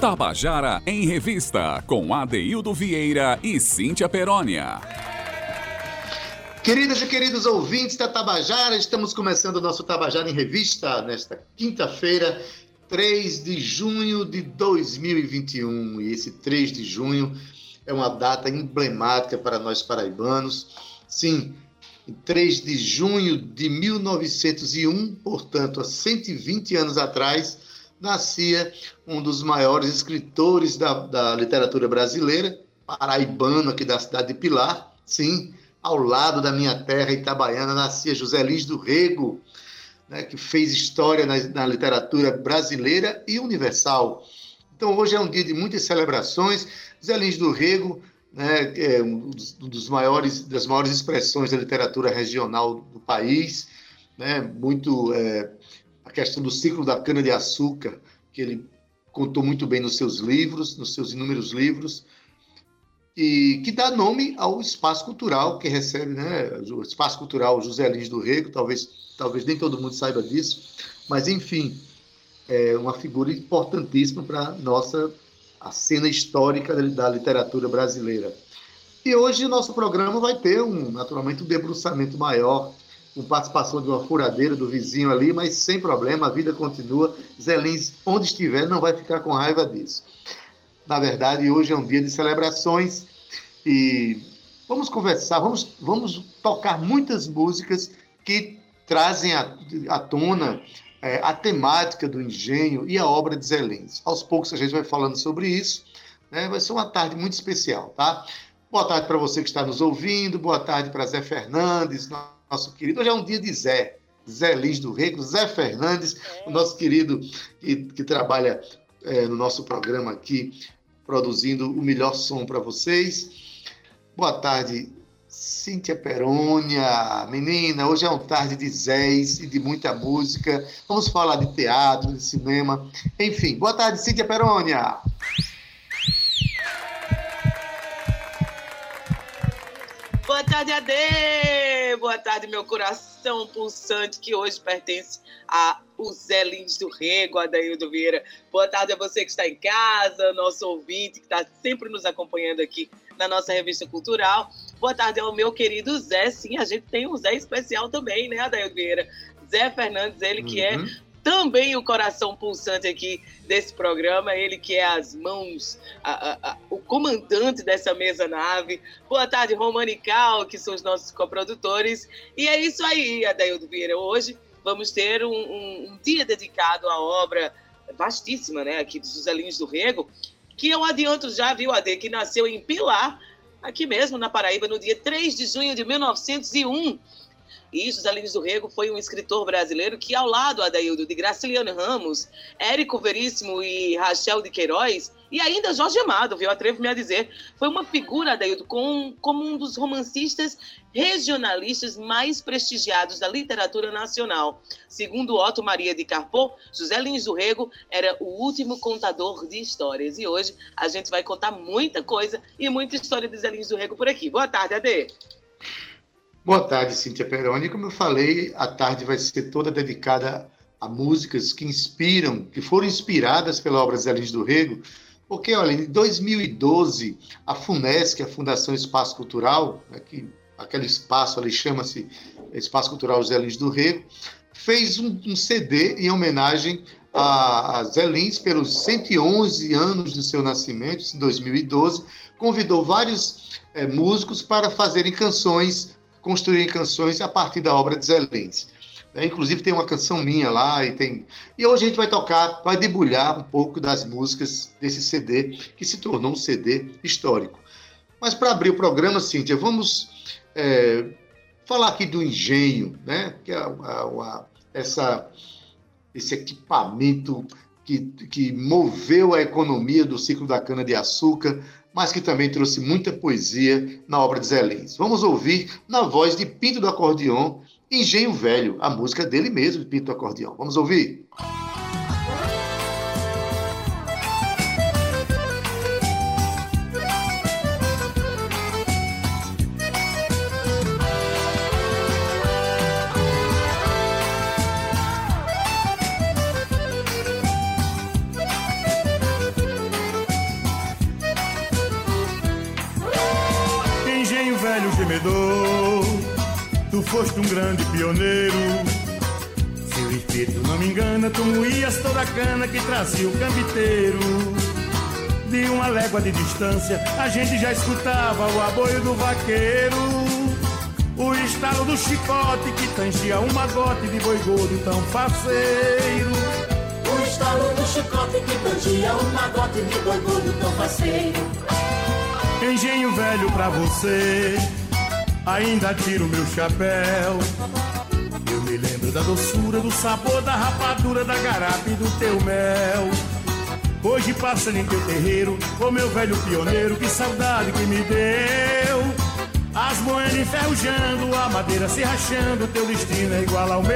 Tabajara em Revista, com Adeildo Vieira e Cíntia Perónia. Queridas e queridos ouvintes da Tabajara, estamos começando o nosso Tabajara em Revista nesta quinta-feira, 3 de junho de 2021. E esse 3 de junho é uma data emblemática para nós paraibanos. Sim, em 3 de junho de 1901, portanto, há 120 anos atrás, nascia um dos maiores escritores da, da literatura brasileira, paraibano aqui da cidade de Pilar. Sim, ao lado da minha terra, Itabaiana, nascia José Lins do Rego, né, que fez história na, na literatura brasileira e universal. Então, hoje é um dia de muitas celebrações. Zé Lins do Rego né, é um dos maiores, das maiores expressões da literatura regional do país, né, muito é, a questão do ciclo da cana-de-açúcar, que ele contou muito bem nos seus livros, nos seus inúmeros livros, e que dá nome ao espaço cultural que recebe, né, o espaço cultural José Lins do Rego, talvez, talvez nem todo mundo saiba disso, mas enfim, é uma figura importantíssima para nossa a cena histórica da literatura brasileira. E hoje o nosso programa vai ter um, naturalmente, um debruçamento maior, com participação de uma furadeira do vizinho ali, mas sem problema, a vida continua. Zé Lins, onde estiver, não vai ficar com raiva disso. Na verdade, hoje é um dia de celebrações e vamos conversar, vamos, vamos tocar muitas músicas que trazem à, tona é, a temática do engenho e a obra de Zé Lins. Aos poucos a gente vai falando sobre isso. Né? Vai ser uma tarde muito especial, tá? Boa tarde para você que está nos ouvindo, boa tarde para Zé Fernandes, nosso querido. Hoje é um dia de Zé, Zé Lins do Rego, Zé Fernandes, é. o nosso querido que, que trabalha é, no nosso programa aqui, produzindo o melhor som para vocês. Boa tarde, Cíntia Perônia, menina, hoje é uma tarde de Zés e de muita música. Vamos falar de teatro, de cinema, enfim. Boa tarde, Cíntia Perônia. Boa tarde, Ade! Boa tarde, meu coração pulsante, que hoje pertence a o Zé Lins do Rego, Adaildo Vieira. Boa tarde a você que está em casa, nosso ouvinte, que está sempre nos acompanhando aqui na nossa revista cultural. Boa tarde ao meu querido Zé. Sim, a gente tem um Zé especial também, né, Adair Vieira? Zé Fernandes, ele que é uhum. Também o coração pulsante aqui desse programa, ele que é as mãos, a, a, a, o comandante dessa mesa nave. Boa tarde, Romanical, que são os nossos coprodutores. E é isso aí, Adaildo Vieira. Hoje vamos ter um, um, um, dia dedicado à obra vastíssima, né, aqui dos Joselinhos do Rego, que eu adianto já, viu, Ade, que nasceu em Pilar, aqui mesmo na Paraíba, no dia 3 de junho de 1901. E José Lins do Rego foi um escritor brasileiro que, ao lado, Adaildo, de Graciliano Ramos, Érico Veríssimo e Rachel de Queiroz, e ainda Jorge Amado, viu? Atrevo-me a dizer, foi uma figura, Adaildo, com, como um dos romancistas regionalistas mais prestigiados da literatura nacional. Segundo Otto Maria de Carpo, José Lins do Rego era o último contador de histórias. E hoje a gente vai contar muita coisa e muita história de José Lins do Rego por aqui. Boa tarde, Ade. Boa tarde, Cíntia Peroni. Como eu falei, a tarde vai ser toda dedicada a músicas que inspiram, que foram inspiradas pela obra Zé do Rego, porque, olha, em 2012, a FUNESC, a Fundação Espaço Cultural, né, que aquele espaço ali chama-se Espaço Cultural Zé Lins do Rego, fez um, um CD em homenagem a, a Zé Lins pelos 111 anos do seu nascimento, em 2012, convidou vários é, músicos para fazerem canções construírem canções a partir da obra de Zé Lins. É, inclusive tem uma canção minha lá e tem. E hoje a gente vai tocar, vai debulhar um pouco das músicas desse CD que se tornou um CD histórico. Mas para abrir o programa, Cíntia, vamos é, falar aqui do engenho, né? Que é a, a, essa, esse equipamento que, que moveu a economia do ciclo da cana-de-açúcar mas que também trouxe muita poesia na obra de Zé Lins. Vamos ouvir na voz de Pinto do Acordeon, Engenho Velho, a música dele mesmo, Pinto do Acordeon. Vamos ouvir? velho um grande pioneiro. Se o espírito não me engana, tu moías toda a cana que trazia o cambiteiro. De uma légua de distância, a gente já escutava o aboio do vaqueiro. O estalo do chicote que tangia um magote de boi gordo tão faceiro. O estalo do chicote que tangia um magote de boi gordo tão faceiro. Engenho velho pra você, ainda tiro meu chapéu. Eu me lembro da doçura, do sabor, da rapadura, da garapa e do teu mel. Hoje passando em teu terreiro, ô meu velho pioneiro, que saudade que me deu. As moedas enferrujando, a madeira se rachando, teu destino é igual ao meu.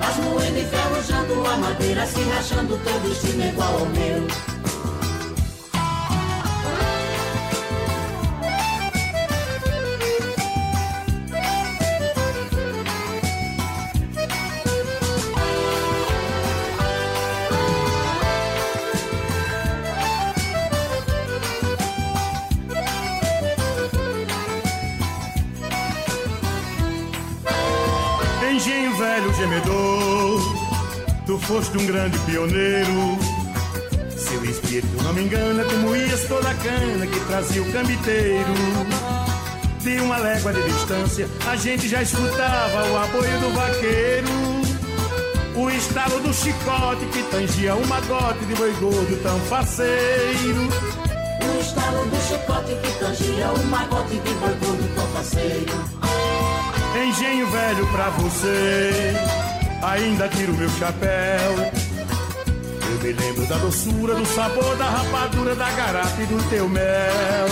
As moedas enferrujando, a madeira se rachando, teu destino é igual ao meu. Foste um grande pioneiro. Seu espírito não me engana, tu moías toda a cana que trazia o cambiteiro. De uma légua de distância, a gente já escutava o aboio do vaqueiro. O estalo do chicote que tangia um magote de boi gordo tão faceiro. O estalo do chicote que tangia um magote de boi gordo tão faceiro. Engenho velho pra você, ainda tiro meu chapéu. Eu me lembro da doçura, do sabor, da rapadura, da garapa e do teu mel.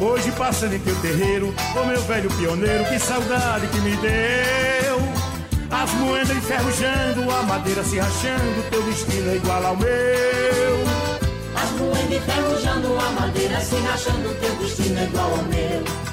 Hoje passando em teu terreiro, ô meu velho pioneiro, que saudade que me deu. As moedas enferrujando, a madeira se rachando, teu destino é igual ao meu. As moedas enferrujando, a madeira se rachando, teu destino é igual ao meu.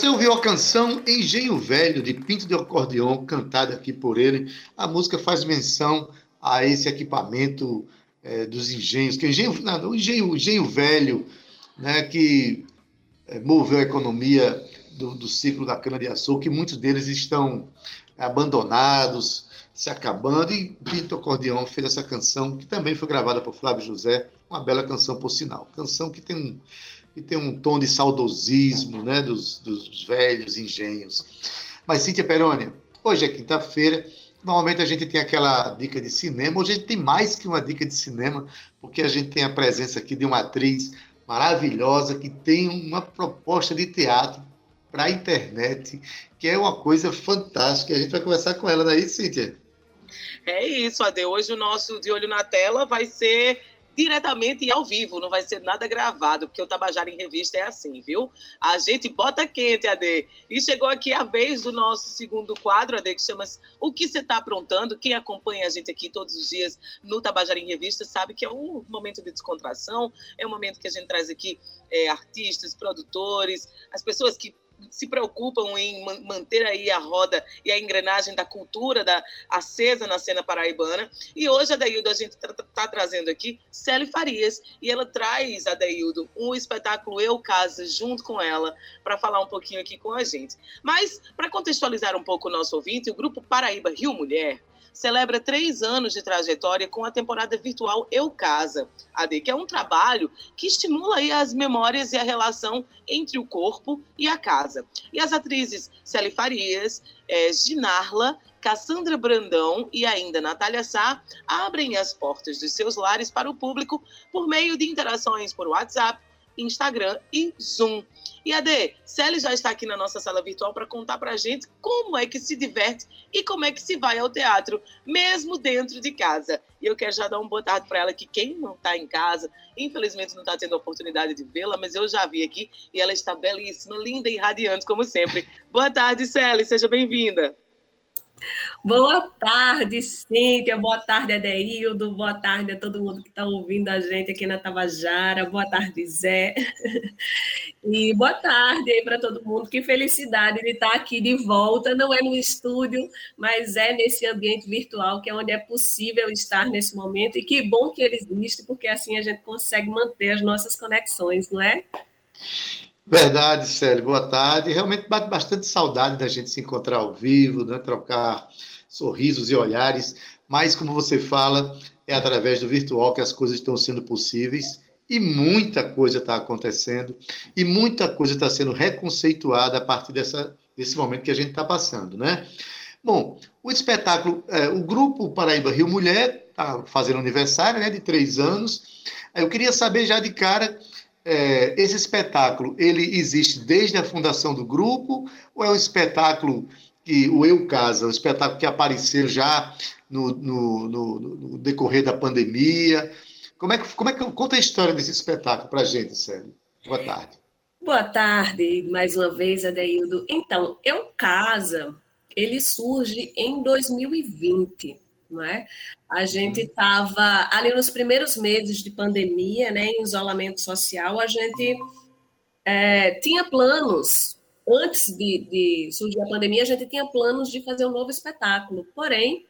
Você ouviu a canção Engenho Velho, de Pinto de Acordeon, cantada aqui por ele. A música faz menção a esse equipamento é, dos engenhos, que engenho, não, engenho, engenho velho, né, que é, moveu a economia do, do ciclo da cana-de-açúcar, que muitos deles estão abandonados, se acabando, e Pinto Acordeon fez essa canção, que também foi gravada por Flávio José, uma bela canção, por sinal. Canção que tem um e tem um tom de saudosismo né, dos, dos velhos engenhos. Mas, Cíntia Perônia, hoje é quinta-feira, normalmente a gente tem aquela dica de cinema, hoje a gente tem mais que uma dica de cinema, porque a gente tem a presença aqui de uma atriz maravilhosa que tem uma proposta de teatro para a internet, que é uma coisa fantástica. A gente vai conversar com ela daí, Cíntia. É isso, Ade. Hoje o nosso De Olho na Tela vai ser diretamente e ao vivo, não vai ser nada gravado, porque o Tabajara em Revista é assim, viu? A gente bota quente, Ade. E chegou aqui a vez do nosso segundo quadro, Ade, que chama O que você está aprontando? Quem acompanha a gente aqui todos os dias no Tabajara em Revista sabe que é um momento de descontração, é um momento que a gente traz aqui é, artistas, produtores, as pessoas que se preocupam em manter aí a roda e a engrenagem da cultura da acesa na cena paraibana. E hoje, Adaildo, a gente está tá trazendo aqui Célia Farias, e ela traz, Adaildo, um espetáculo Eu Casa junto com ela, para falar um pouquinho aqui com a gente. Mas, para contextualizar um pouco o nosso ouvinte, o grupo Paraíba Rio Mulher celebra três anos de trajetória com a temporada virtual Eu Casa, AD, que é um trabalho que estimula aí as memórias e a relação entre o corpo e a casa. E as atrizes Celi Farias, é, Ginarla, Cassandra Brandão e ainda Natália Sá abrem as portas dos seus lares para o público por meio de interações por WhatsApp, Instagram e Zoom. E Ade, Célia já está aqui na nossa sala virtual para contar para a gente como é que se diverte e como é que se vai ao teatro, mesmo dentro de casa. E eu quero já dar um boa tarde para ela, que quem não está em casa, infelizmente não está tendo a oportunidade de vê-la, mas eu já vi aqui e ela está belíssima, linda e radiante, como sempre. Boa tarde, Célia, seja bem-vinda. Boa tarde, Cíntia. Boa tarde, Adeildo. Boa tarde a todo mundo que está ouvindo a gente aqui na Tabajara. Boa tarde, Zé. E boa tarde aí para todo mundo. Que felicidade de estar aqui de volta. Não é no estúdio, mas é nesse ambiente virtual, que é onde é possível estar nesse momento. E que bom que ele existe, porque assim a gente consegue manter as nossas conexões, não é? Verdade, Célio. Boa tarde. Realmente bate bastante saudade da gente se encontrar ao vivo, né? trocar sorrisos e olhares. Mas, como você fala, é através do virtual que as coisas estão sendo possíveis e muita coisa está acontecendo e muita coisa está sendo reconceituada a partir dessa, desse momento que a gente está passando, né? Bom, o espetáculo, é, o grupo Paraíba Rio Mulher está fazendo aniversário, né, de três anos. Eu queria saber já de cara é, esse espetáculo ele existe desde a fundação do grupo ou é um espetáculo que o Eu Casa, um espetáculo que apareceu já no, no, no, no decorrer da pandemia? Como é que como é que conta a história desse espetáculo para a gente, Sérgio? Boa tarde. Boa tarde, mais uma vez, Adeildo. Então, Eu Casa, ele surge em 2020 não é? A gente estava ali nos primeiros meses de pandemia, né, em isolamento social, a gente é, tinha planos, antes de, de, surgir a pandemia, a gente tinha planos de fazer um novo espetáculo, porém,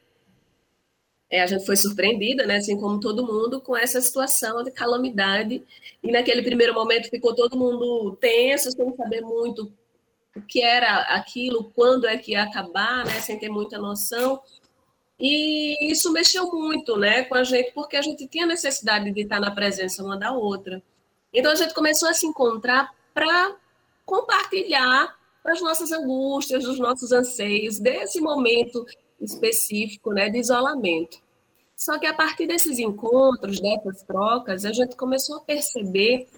é, a gente foi surpreendida, né, assim como todo mundo, com essa situação de calamidade, e naquele primeiro momento ficou todo mundo tenso, sem saber muito o que era aquilo, quando é que ia acabar, né, sem ter muita noção, e isso mexeu muito né, com a gente, porque a gente tinha necessidade de estar na presença uma da outra. Então a gente começou a se encontrar para compartilhar as nossas angústias, os nossos anseios, desse momento específico né, de isolamento. Só que a partir desses encontros, dessas trocas, a gente começou a perceber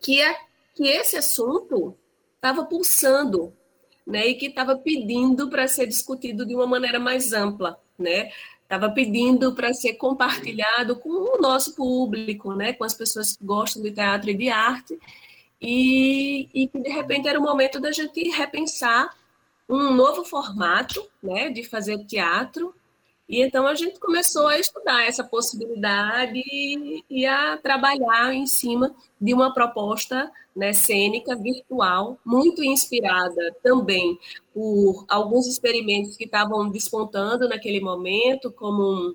que, é, que esse assunto estava pulsando né, e que estava pedindo para ser discutido de uma maneira mais ampla, né? Estava pedindo para ser compartilhado com o nosso público, né, com as pessoas que gostam de teatro e de arte, e, e que de repente era o momento da gente repensar um novo formato, né, de fazer teatro e então a gente começou a estudar essa possibilidade e, a trabalhar em cima de uma proposta né, cênica virtual, muito inspirada também por alguns experimentos que estavam despontando naquele momento, como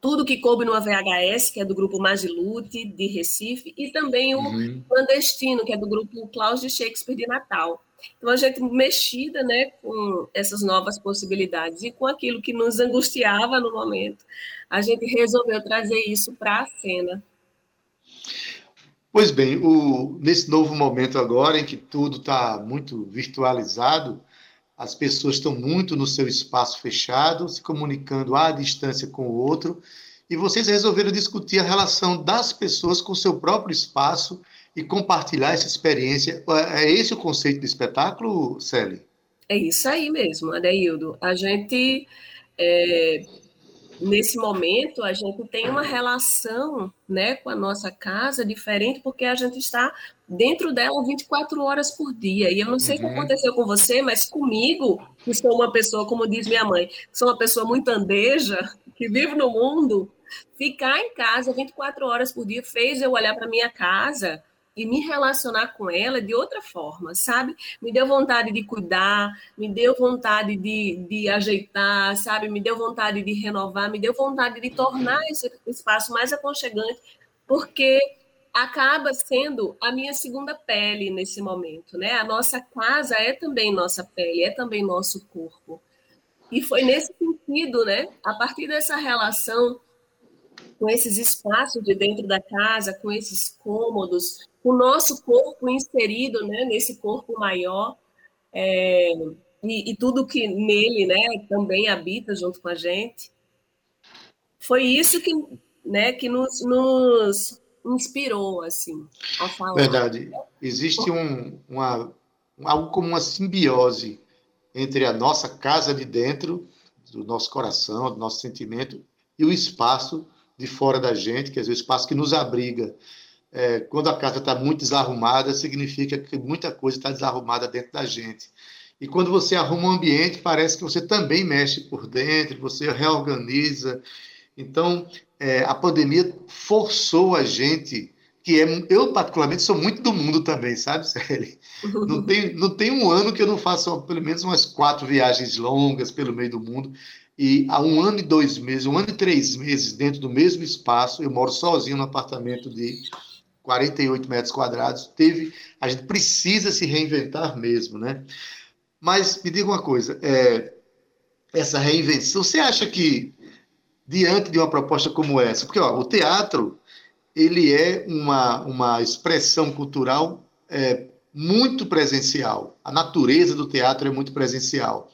tudo que coube no VHS, que é do grupo Magilute, de Recife, e também o uhum. Clandestino, que é do grupo Klaus de Shakespeare de Natal. Então, a gente mexida né, com essas novas possibilidades e com aquilo que nos angustiava no momento, a gente resolveu trazer isso para a cena. Pois bem, o, nesse novo momento agora, em que tudo está muito virtualizado, as pessoas estão muito no seu espaço fechado, se comunicando à distância com o outro, e vocês resolveram discutir a relação das pessoas com o seu próprio espaço e compartilhar essa experiência. É esse o conceito do espetáculo, Celi? É isso aí mesmo, Adeildo. A gente, é, nesse momento, a gente tem uma relação né, com a nossa casa diferente, porque a gente está dentro dela 24 horas por dia. E eu não sei uhum. o que uhum. aconteceu com você, mas comigo, que sou uma pessoa, como diz minha mãe, sou uma pessoa muito andeja, que vive no mundo, ficar em casa 24 horas por dia fez eu olhar para minha casa e me relacionar com ela de outra forma, sabe? Me deu vontade de cuidar, me deu vontade de, de ajeitar, sabe? Me deu vontade de renovar, me deu vontade de tornar esse espaço mais aconchegante, porque acaba sendo a minha segunda pele nesse momento, né? A nossa casa é também nossa pele, é também nosso corpo. E foi nesse sentido, né? A partir dessa relação com esses espaços de dentro da casa, com esses cômodos, o nosso corpo inserido né, nesse corpo maior é, e, e, tudo que nele né, também habita junto com a gente. Foi isso que, né, que nos, nos inspirou assim a falar. Verdade. Existe um, uma, algo como uma simbiose entre a nossa casa de dentro, do nosso coração, do nosso sentimento, e o espaço de fora da gente, que é o espaço que nos abriga. É, quando a casa está muito desarrumada, significa que muita coisa está desarrumada dentro da gente. E quando você arruma um ambiente, parece que você também mexe por dentro, você reorganiza. Então, é, a pandemia forçou a gente, que é, eu particularmente sou muito do mundo também, sabe, Célia? Não tem, não tem um ano que eu não faça pelo menos umas quatro viagens longas pelo meio do mundo. E há um ano e dois meses, um ano e três meses dentro do mesmo espaço, eu moro sozinho no apartamento de 48 metros quadrados. Teve, a gente precisa se reinventar mesmo, né? Mas me diga uma coisa, é, essa reinvenção, você acha que diante de uma proposta como essa, porque ó, o teatro ele é uma, uma expressão cultural é, muito presencial. A natureza do teatro é muito presencial.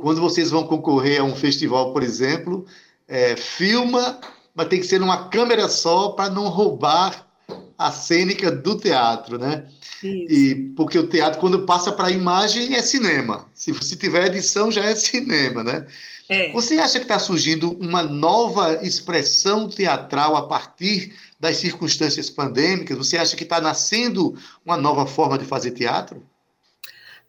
Quando vocês vão concorrer a um festival, por exemplo, é, filma, mas tem que ser numa câmera só para não roubar a cênica do teatro, né? Isso. E porque o teatro, quando passa para a imagem, é cinema. Se, se tiver edição, já é cinema, né? É. Você acha que está surgindo uma nova expressão teatral a partir das circunstâncias pandêmicas? Você acha que está nascendo uma nova forma de fazer teatro?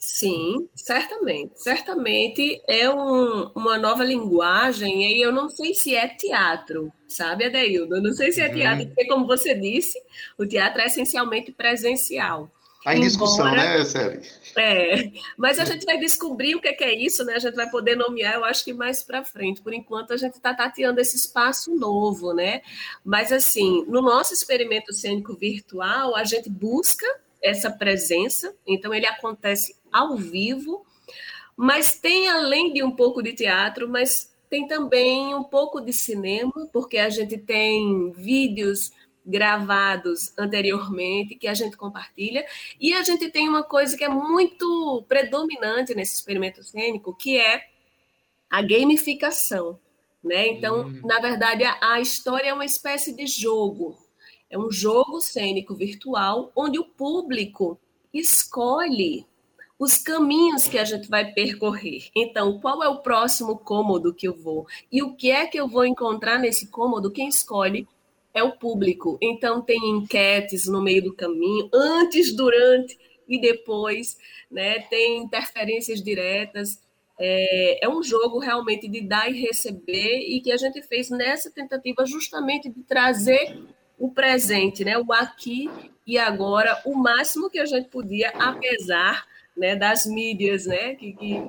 Sim, certamente. Certamente é um, uma nova linguagem, e eu não sei se é teatro, sabe, Adeildo? Eu não sei se é uhum. teatro, porque, como você disse, o teatro é essencialmente presencial. Está em discussão, Embora, né, Sérgio? É, mas a gente vai descobrir o que é isso, né? A gente vai poder nomear, eu acho que mais para frente. Por enquanto, a gente está tateando esse espaço novo, né? Mas, assim, no nosso experimento cênico virtual, a gente busca essa presença, então ele acontece ao vivo, mas tem além de um pouco de teatro, mas tem também um pouco de cinema, porque a gente tem vídeos gravados anteriormente que a gente compartilha. E a gente tem uma coisa que é muito predominante nesse experimento cênico, que é a gamificação. Né? Então, hum. na verdade, a, a história é uma espécie de jogo. É um jogo cênico virtual onde o público escolhe os caminhos que a gente vai percorrer. Então, qual é o próximo cômodo que eu vou? E o que é que eu vou encontrar nesse cômodo? Quem escolhe é o público. Então, tem enquetes no meio do caminho, antes, durante e depois, né? tem interferências diretas. É, é, um jogo realmente de dar e receber e que a gente fez nessa tentativa justamente de trazer o presente, né? o aqui e agora, o máximo que a gente podia, apesar né, das mídias né, que, que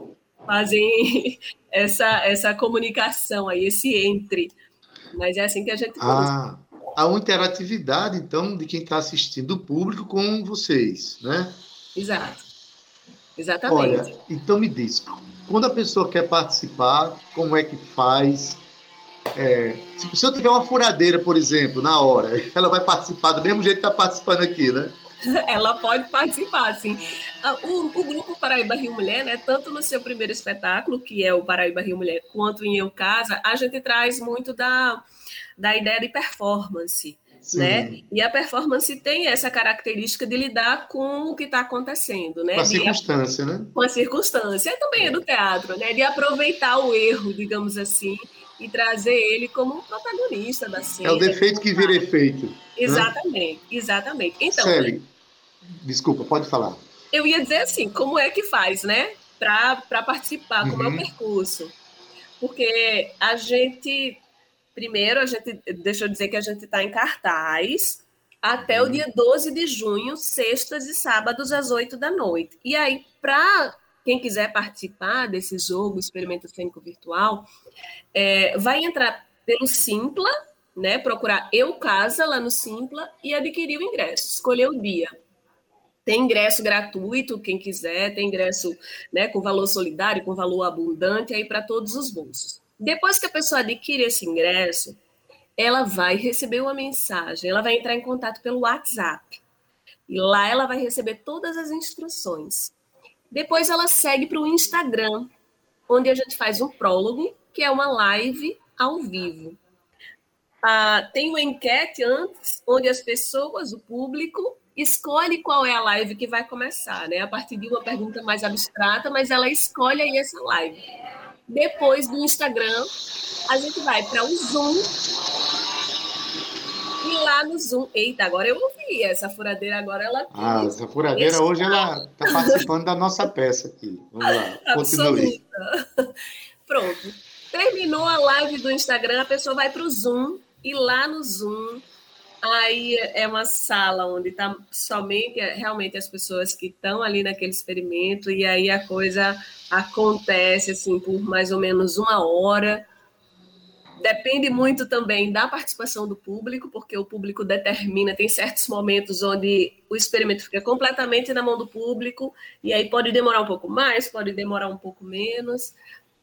fazem essa, essa comunicação aí, esse entre. Mas é assim que a gente ah, há uma interatividade, então, de quem está assistindo, o público com vocês, né? Exato. Exatamente. Olha, então me diz, quando a pessoa quer participar, como é que faz? É, se eu tiver uma furadeira, por exemplo, na hora, ela vai participar do mesmo jeito que está participando aqui, né? Ela pode participar, sim. Ah, o, o, grupo Paraíba Rio Mulher, né, tanto no seu primeiro espetáculo, que é o Paraíba Rio Mulher, quanto em Eu Casa, a gente traz muito da, da ideia de performance. Né? E a performance tem essa característica de lidar com o que está acontecendo, né? Com a circunstância, né? Com a circunstância. E também é do teatro, né? De aproveitar o erro, digamos assim, e trazer ele como um protagonista da cena. É o defeito que vira efeito. Né? Exatamente, né? exatamente. Então, Célia, desculpa, pode falar. Eu ia dizer assim, como é que faz, né? Para participar, como uhum. é o uhum. percurso. Porque a gente Primeiro, a gente, deixa eu dizer que a gente está em cartaz até o uhum. dia 12 de junho, sextas e sábados, às 8 da noite. E aí, para quem quiser participar desse jogo, experimento cênico virtual, é, vai entrar pelo Simpla, né? Procurar Eu Casa lá no Simpla e adquirir o ingresso, escolher o dia. Tem ingresso gratuito, quem quiser, tem ingresso né, com valor solidário, com valor abundante aí para todos os bolsos. Depois que a pessoa adquire esse ingresso, ela vai receber uma mensagem, ela vai entrar em contato pelo WhatsApp. E lá ela vai receber todas as instruções. Depois ela segue para o Instagram, onde a gente faz um prólogo, que é uma live ao vivo. ah, tem uma enquete antes, onde as pessoas, o público, escolhe qual é a live que vai começar, né? A partir de uma pergunta mais abstrata, mas ela escolhe aí essa live. Depois do Instagram, a gente vai para o Zoom. E lá no Zoom, eita, agora eu ouvi essa furadeira, agora ela. Ah, essa furadeira hoje ela está participando da nossa peça aqui. Vamos lá, continue. Pronto. Terminou a live do Instagram, a pessoa vai para o Zoom e lá no Zoom Aí é uma sala onde está somente realmente as pessoas que estão ali naquele experimento, e aí a coisa acontece assim por mais ou menos uma hora. Depende muito também da participação do público, porque o público determina, tem certos momentos onde o experimento fica completamente na mão do público, e aí pode demorar um pouco mais, pode demorar um pouco menos,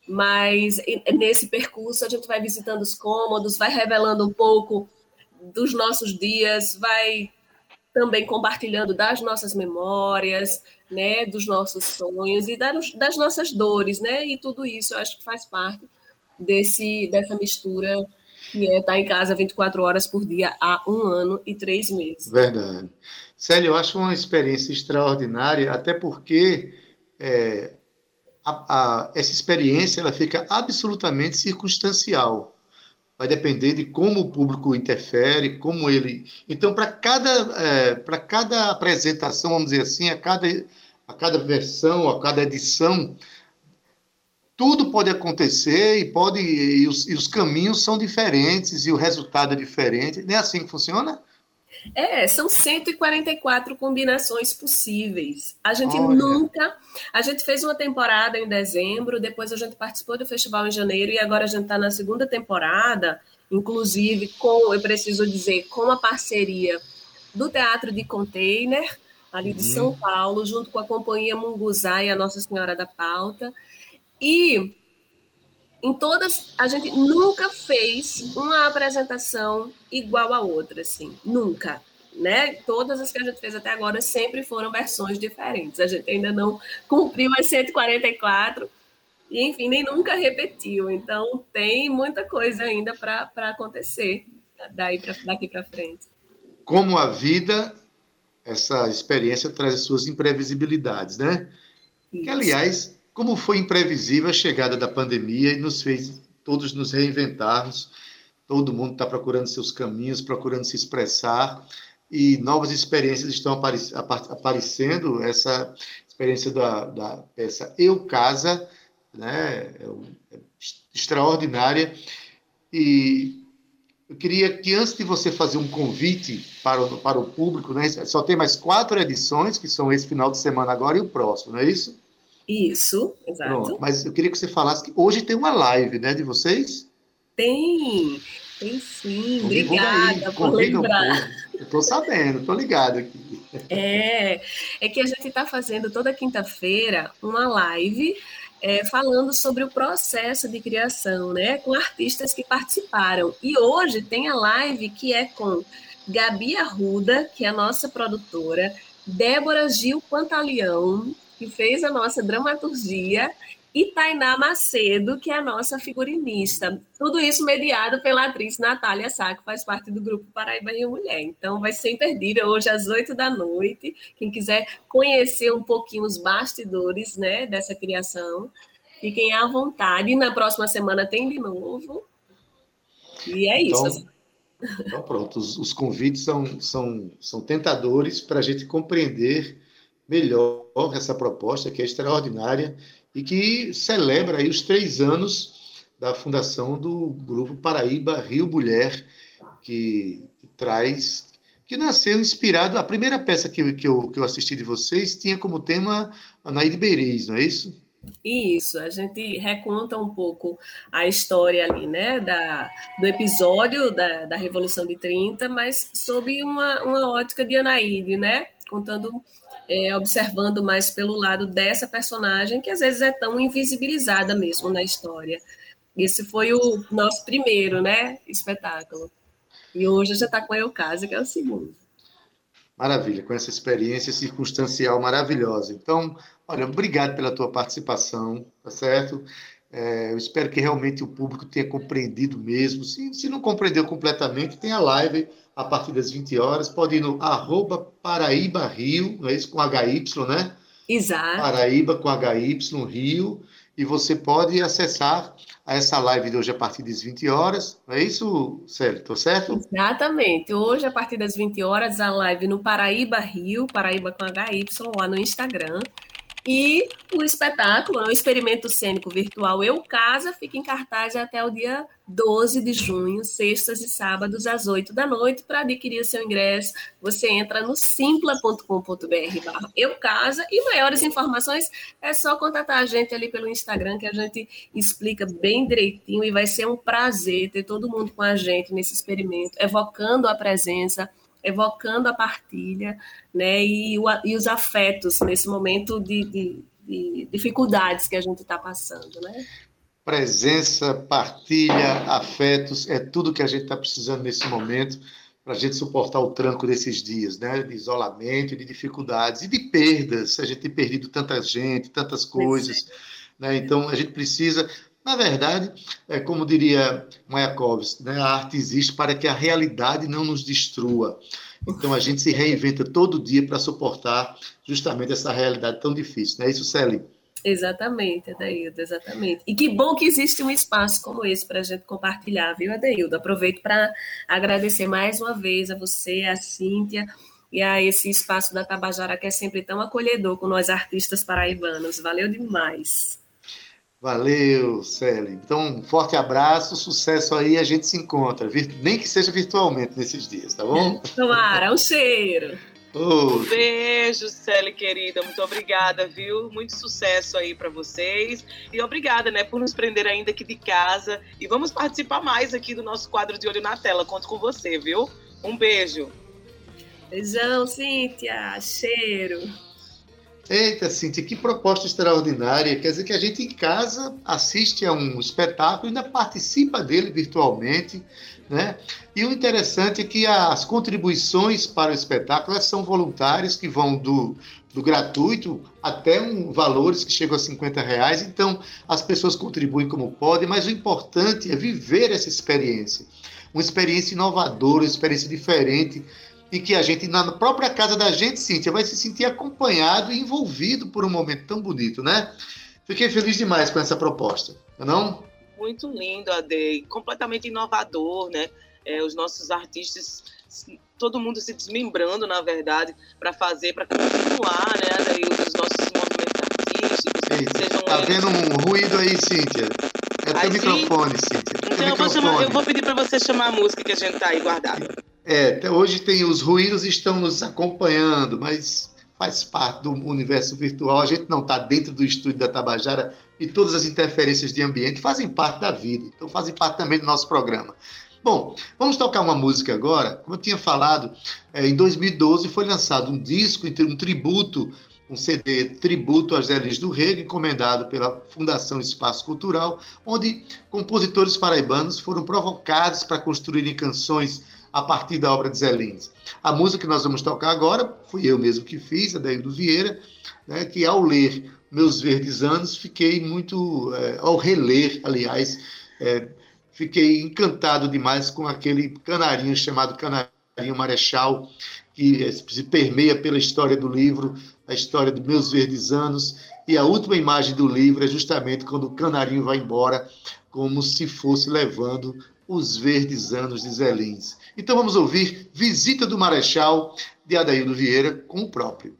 mas nesse percurso a gente vai visitando os cômodos, vai revelando um pouco dos nossos dias, vai também compartilhando das nossas memórias, né, dos nossos sonhos e das, nossas dores, né? E tudo isso eu acho que faz parte desse dessa mistura que é estar em casa 24 horas por dia há um ano e três meses. Verdade. Célio, eu acho uma experiência extraordinária, até porque é, a, a, essa experiência ela fica absolutamente circunstancial vai depender de como o público interfere, como ele. Então, para cada, é, para cada apresentação, vamos dizer assim, a cada, a cada versão, a cada edição, tudo pode acontecer e pode e os, e os caminhos são diferentes e o resultado é diferente. Não é assim que funciona? É, são 144 combinações possíveis. A gente Olha. nunca. A gente fez uma temporada em dezembro, depois a gente participou do festival em janeiro e agora a gente está na segunda temporada, inclusive com, eu preciso dizer, com a parceria do Teatro de Container, ali de uhum. São Paulo, junto com a Companhia Munguzá e a Nossa Senhora da Pauta. E em todas, a gente nunca fez uma apresentação igual a outra, assim, nunca. Né? Todas as que a gente fez até agora sempre foram versões diferentes. A gente ainda não cumpriu as 144 e, enfim, nem nunca repetiu. Então, tem muita coisa ainda para acontecer daí pra, daqui para frente. Como a vida, essa experiência traz as suas imprevisibilidades, né? Isso. Que, aliás, como foi imprevisível a chegada da pandemia e nos fez todos nos reinventarmos. Todo mundo está procurando seus caminhos, procurando se expressar e novas experiências estão aparecendo. Essa experiência da, da peça Eu Casa, né, é, é extraordinária. E eu queria que antes de você fazer um convite para o, para o público, né, só tem mais quatro edições, que são esse final de semana agora e o próximo, não é isso? Isso, exato. Pronto, mas eu queria que você falasse que hoje tem uma live, né, de vocês? Tem, tem sim. Obrigada aí, por lembrar. Estou sabendo, estou ligado aqui. É, é que a gente está fazendo toda quinta-feira uma live é, falando sobre o processo de criação, né, com artistas que participaram. E hoje tem a live que é com Gabi Arruda, que é a nossa produtora, Débora Gil Pantaleão, que fez a nossa dramaturgia, e Tainá Macedo, que é a nossa figurinista. Tudo isso mediado pela atriz Natália Sá, que faz parte do grupo Paraíba e Mulher. Então vai ser imperdível hoje às oito da noite. Quem quiser conhecer um pouquinho os bastidores né, dessa criação, fiquem à vontade. E na próxima semana tem de novo. E é isso. Então, então pronto, os, os convites são, são, são tentadores para a gente compreender melhor essa proposta, que é extraordinária e que celebra aí os três anos da fundação do Grupo Paraíba Rio Mulher, que traz, que nasceu inspirado, a primeira peça que, que, eu, que eu assisti de vocês tinha como tema Anaíde Beiriz, não é isso? Isso, a gente reconta um pouco a história ali, né, da, do episódio da, da Revolução de 30, mas sob uma, uma ótica de Anaíde, né, contando é, observando mais pelo lado dessa personagem, que às vezes é tão invisibilizada mesmo na história. Esse foi o nosso primeiro né, espetáculo. E hoje já está com a Eucasa, que é o segundo. Maravilha, com essa experiência circunstancial maravilhosa. Então, olha, obrigado pela tua participação, tá certo? É, eu espero que realmente o público tenha compreendido mesmo. Se, se não compreendeu completamente, tem a live a partir das 20 horas. Pode ir no arroba Paraíba Rio, não é isso? Com HY, né? Exato. Paraíba com HY Rio. E você pode acessar essa live de hoje a partir das 20 horas. Não é isso, Célio? Estou certo? Exatamente. Hoje, a partir das 20 horas, a live no Paraíba Rio, Paraíba com HY, lá no Instagram. E o espetáculo, o experimento cênico virtual Eu Casa, fica em cartaz até o dia 12 de junho, sextas e sábados, às 8 da noite. Para adquirir seu ingresso, você entra no simpla.com.br barra Eu Casa e maiores informações é só contatar a gente ali pelo Instagram, que a gente explica bem direitinho e vai ser um prazer ter todo mundo com a gente nesse experimento, evocando a presença evocando a partilha né, e, o, e os afetos nesse momento de, de, de dificuldades que a gente está passando. Né? Presença, partilha, afetos, é tudo que a gente está precisando nesse momento para a gente suportar o tranco desses dias, né? De isolamento, de dificuldades e de perdas. A gente tem perdido tanta gente, tantas coisas, né? Então a gente precisa na verdade, é como diria Mayakovsky, né, a arte existe para que a realidade não nos destrua. Então a gente se reinventa todo dia para suportar justamente essa realidade tão difícil. Não é isso, Celi? Exatamente, Adaildo, exatamente. E que bom que existe um espaço como esse para a gente compartilhar, viu, Adaildo? Aproveito para agradecer mais uma vez a você, a Cíntia, e a esse espaço da Tabajara que é sempre tão acolhedor com nós artistas paraibanos. Valeu demais. Valeu, Célia. Então, um forte abraço, sucesso aí, a gente se encontra, nem que seja virtualmente nesses dias, tá bom? Tomara, um cheiro. Oh. Um beijo, Célia querida. Muito obrigada, viu? Muito sucesso aí para vocês. E obrigada, né, por nos prender ainda aqui de casa. E vamos participar mais aqui do nosso quadro de Olho na Tela. Conto com você, viu? Um beijo. Beijão, Cíntia. Cheiro. Eita, Cíntia, que proposta extraordinária. Quer dizer que a gente em casa assiste a um espetáculo e ainda participa dele virtualmente. Né? E o interessante é que as contribuições para o espetáculo são voluntárias, que vão do, do gratuito até um, valores que chegam a 50 reais. Então, as pessoas contribuem como podem, mas o importante é viver essa experiência. Uma experiência inovadora, uma experiência diferente, e que a gente, na própria casa da gente, Cíntia, vai se sentir acompanhado e envolvido por um momento tão bonito, né? Fiquei feliz demais com essa proposta, não? Muito lindo, Ade, completamente inovador, né? É, os nossos artistas, todo mundo se desmembrando, na verdade, para fazer, para continuar, né, Ade, os nossos movimentos artísticos. Eita, tá vendo um ruído aí, Cíntia? É teu microfone, Cíntia. Então eu vou, chamar, eu vou, pedir para você chamar a música que a gente tá aí guardada. É, hoje tem os ruídos estão nos acompanhando, mas faz parte do universo virtual. A gente não está dentro do estúdio da Tabajara e todas as interferências de ambiente fazem parte da vida, então fazem parte também do nosso programa. Bom, vamos tocar uma música agora. Como eu tinha falado, é, em 2012 foi lançado um disco, um tributo, um CD tributo às Zé do Rego, encomendado pela Fundação Espaço Cultural, onde compositores paraibanos foram provocados para construírem canções a partir da obra de Zé Lins. A música que nós vamos tocar agora fui eu mesmo que fiz, a do Vieira, né, que ao ler Meus Verdes Anos, fiquei muito, é, ao reler, aliás, é, fiquei encantado demais com aquele canarinho chamado Canarinho Marechal, que se permeia pela história do livro, a história dos Meus Verdes Anos, e a última imagem do livro é justamente quando o canarinho vai embora, como se fosse levando os verdes anos de Zé Lins. Então vamos ouvir Visita do Marechal, de Adaildo Vieira, com o próprio.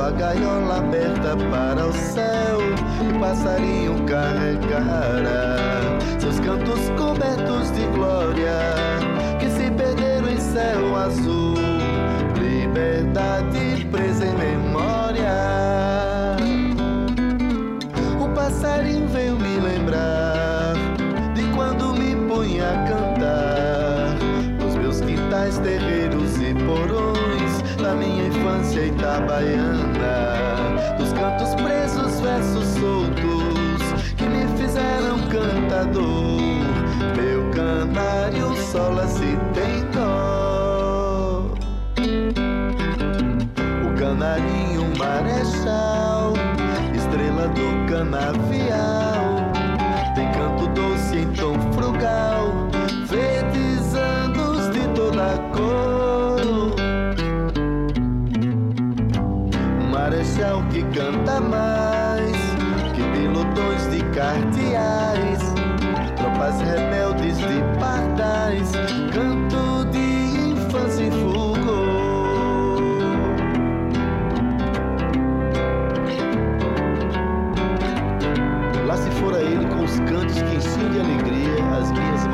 A gaiola aberta para o céu e passarinho carregara seus cantos cobertos de glória que se perderam em céu azul. Liberdade presa em memória. O passarinho veio me lembrar de quando me punha a cantar nos meus quintais, terreiros e porões da minha infância itabaiana. Meu canário sola se tem dó. O canarinho marechal, estrela do canavial, tem canto doce em tom frugal, verdes anos de toda cor. Um marechal que canta mais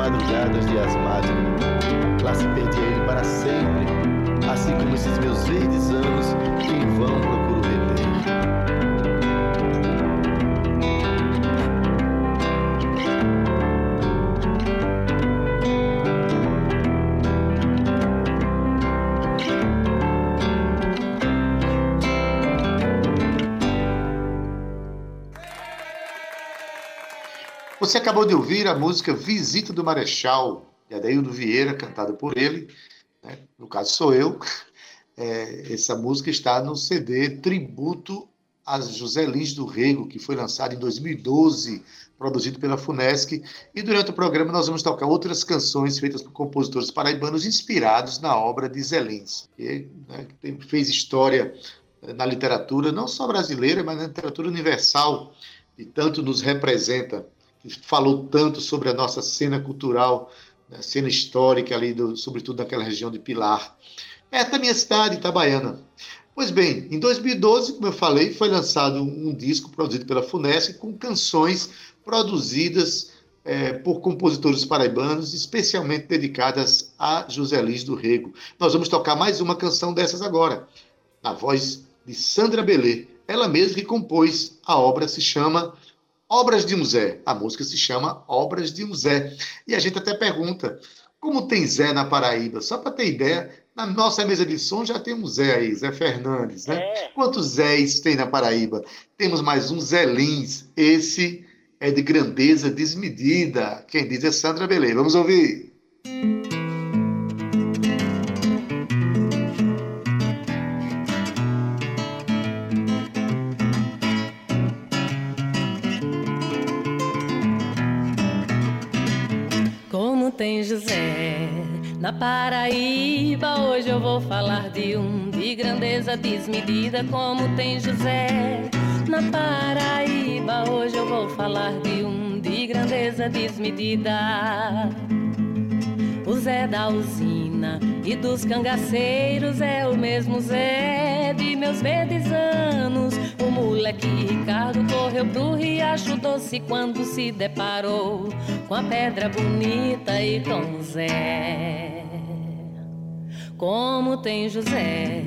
madrugadas de asmático. Lá se perdia ele para sempre, assim como esses meus verdes anos que vão procuro Você acabou de ouvir a música Visita do Marechal, de Adeildo Vieira, cantada por ele, né? no caso sou eu. É, essa música está no CD Tributo a José Lins do Rego, que foi lançado em 2012, produzido pela FUNESC. E durante o programa nós vamos tocar outras canções feitas por compositores paraibanos inspirados na obra de Zé Lins, que né, fez história na literatura, não só brasileira, mas na literatura universal, e tanto nos representa falou tanto sobre a nossa cena cultural, a cena histórica ali, do, sobretudo naquela região de Pilar. É da minha cidade, Itabaiana. Pois bem, em 2012, como eu falei, foi lançado um disco produzido pela FUNESC com canções produzidas é, por compositores paraibanos, especialmente dedicadas a José Lins do Rego. Nós vamos tocar mais uma canção dessas agora, na voz de Sandra Belê. Ela mesma que compôs a obra, se chama Obras de um Zé. A música se chama Obras de um Zé. E a gente até pergunta, como tem Zé na Paraíba? Só para ter ideia, na nossa mesa de som já tem um Zé aí, Zé Fernandes, né? É. Quantos Zés tem na Paraíba? Temos mais um Zé Lins. Esse é de grandeza desmedida. Quem diz é Sandra Belê. Vamos ouvir. Como Paraíba, hoje eu vou falar de um de grandeza desmedida. Como tem José na Paraíba, hoje eu vou falar de um de grandeza desmedida. O Zé da usina e dos cangaceiros é o mesmo Zé de meus verdes anos. O moleque Ricardo correu pro riacho doce quando se deparou com a pedra bonita e com o Zé. Como tem José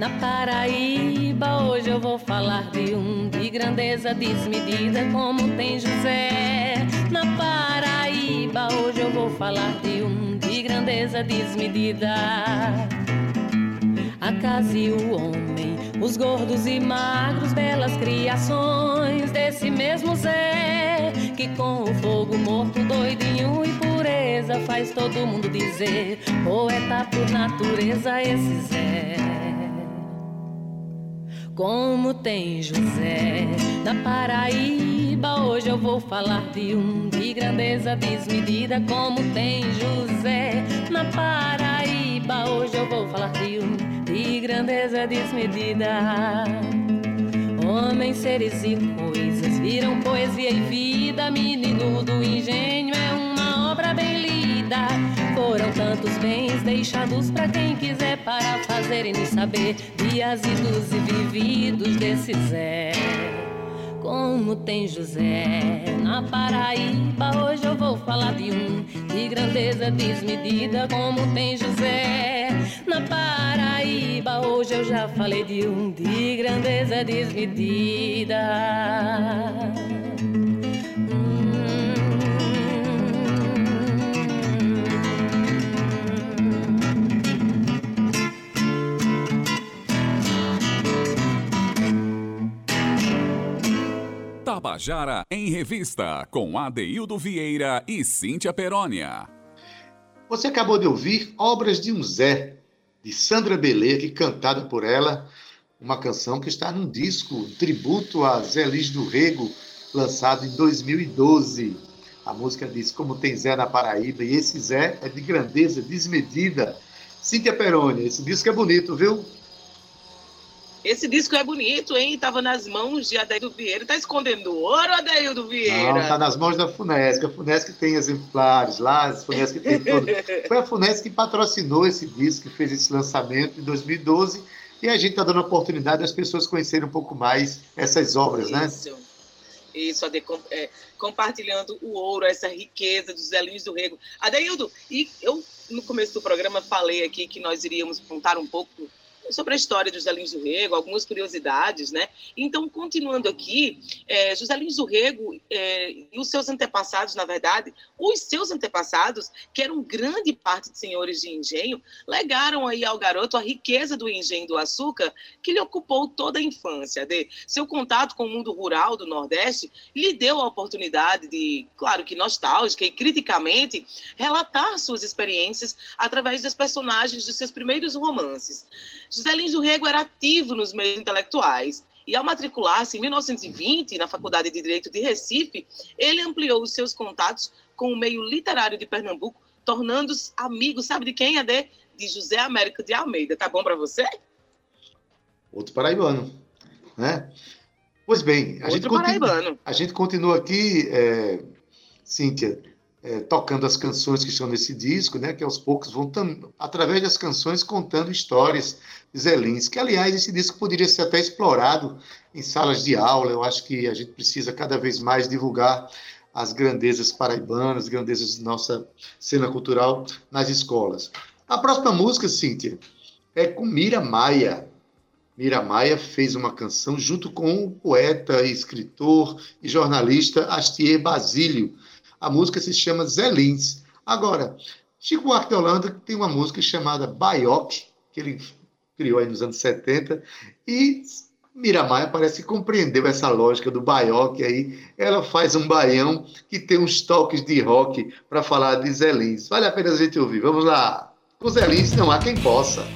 Na Paraíba hoje eu vou falar de um de grandeza desmedida como tem José. Na Paraíba hoje eu vou falar de um de grandeza desmedida. A casa e o homem, os gordos e magros, belas criações desse mesmo Zé, que com o fogo morto, doidinho e pureza, faz todo mundo dizer: poeta por natureza, esse Zé. Como tem José na Paraíba, hoje eu vou falar de um de grandeza desmedida. Como tem José na Paraíba, hoje eu vou falar de um de grandeza desmedida. Homens, seres e coisas viram poesia e vida. Menino do engenho é uma obra bem lida. Foram tantos bens deixados pra quem quiser para fazerem nos saber dias idos e vividos desse Zé. Como tem José na Paraíba, hoje eu vou falar de um de grandeza desmedida. Como tem José na Paraíba, hoje eu já falei de um de grandeza desmedida. Tabajara em Revista, com Adeildo Vieira e Cíntia Perónia. Você acabou de ouvir Obras de um Zé, de Sandra Belê, cantada por ela, uma canção que está num disco, um tributo a Zé Liz do Rego, lançado em 2012. A música diz Como tem Zé na Paraíba, e esse Zé é de grandeza desmedida. Cíntia Peroni, esse disco é bonito, viu? Esse disco é bonito, hein? Tava nas mãos de Adaildo Vieira. Tá escondendo ouro, Adaildo Vieira? Não, tá nas mãos da Funesc. A Funesc tem exemplares lá, a Funesc tem tudo. Foi a Funesc que patrocinou esse disco, que fez esse lançamento em 2012. E a gente está dando a oportunidade das pessoas conhecerem um pouco mais essas obras, né? Isso. Isso, Ade, com- é, compartilhando o ouro, essa riqueza dos Zelinhos do Rego. Adeildo, e eu no começo do programa falei aqui que nós iríamos contar um pouco sobre a história dos Zelinhos do Rego, algumas curiosidades, né? Então, continuando aqui, é, José Lins do Rego é, e os seus antepassados, na verdade, os seus antepassados, que eram grande parte de senhores de engenho, legaram aí ao garoto a riqueza do engenho do açúcar que lhe ocupou toda a infância. De seu contato com o mundo rural do Nordeste lhe deu a oportunidade de, claro que nostálgica e criticamente, relatar suas experiências através dos personagens dos seus primeiros romances. José Lins do Rego era ativo nos meios intelectuais e, ao matricular-se em 1920 na Faculdade de Direito de Recife, ele ampliou os seus contatos com o meio literário de Pernambuco, tornando-se amigo, sabe de quem, Adê? De José Américo de Almeida. Tá bom para você? Outro paraibano, né? Pois bem, a, gente, Outro continua, paraibano. a gente continua aqui, é, Cíntia, é, tocando as canções que estão nesse disco, né? Que aos poucos vão, através das canções, contando histórias de que, aliás, esse disco poderia ser até explorado em salas de aula. Eu acho que a gente precisa cada vez mais divulgar as grandezas paraibanas, as grandezas da nossa cena cultural nas escolas. A próxima música, Cíntia, é com Mira Maia. Mira Maia fez uma canção junto com o poeta, escritor e jornalista Astier Basílio. A música se chama Zé Lins. Agora, Chico Buarque de Holanda tem uma música chamada Baioque, que ele criou aí nos anos 70, e Mira Maia parece que compreendeu essa lógica do baioque aí. Ela faz um baião que tem uns toques de rock para falar de Zé Lins. Vale a pena a gente ouvir. Vamos lá. Com Zé Lins não há quem possa.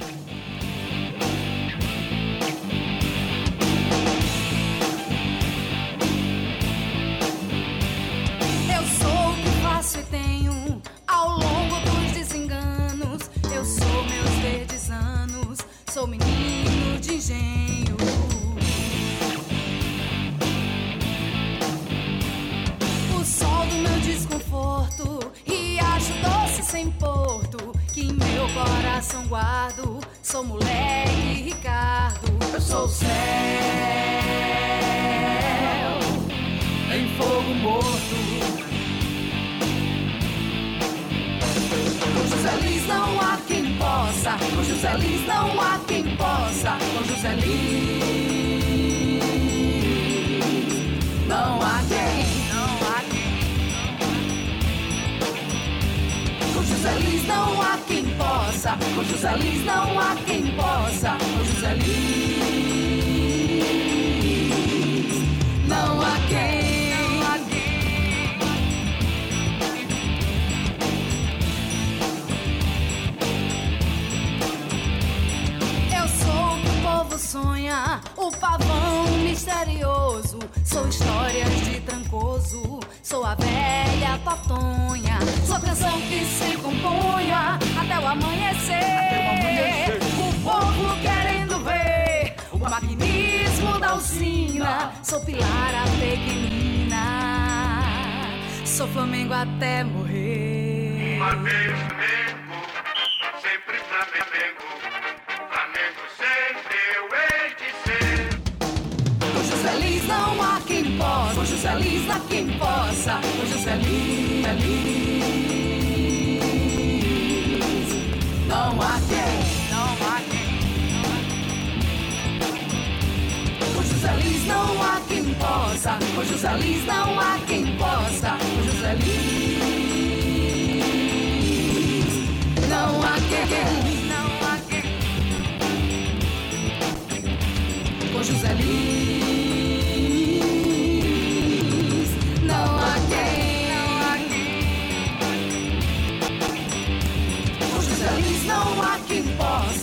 Com José Lins não há quem possa. Com José Lins não há quem. Não há quem. Eu sou o que o povo sonha, o pavão misterioso. Sou histórias de trancoso, sou a velha patonha. Sou canção que se componha até o amanhecer. O povo querendo ver o maquinismo da usina. Sou Pilar a pequenina, sou Flamengo até morrer. Flamengo, sempre Flamengo. Flamengo sempre há quem possa. Com José Lins, Lins. Não há quem. Não há quem. Com José Lins não há quem possa. Com José Lins não há quem possa. Com José Lins. Não há quem. Não há quem. Com José Lins.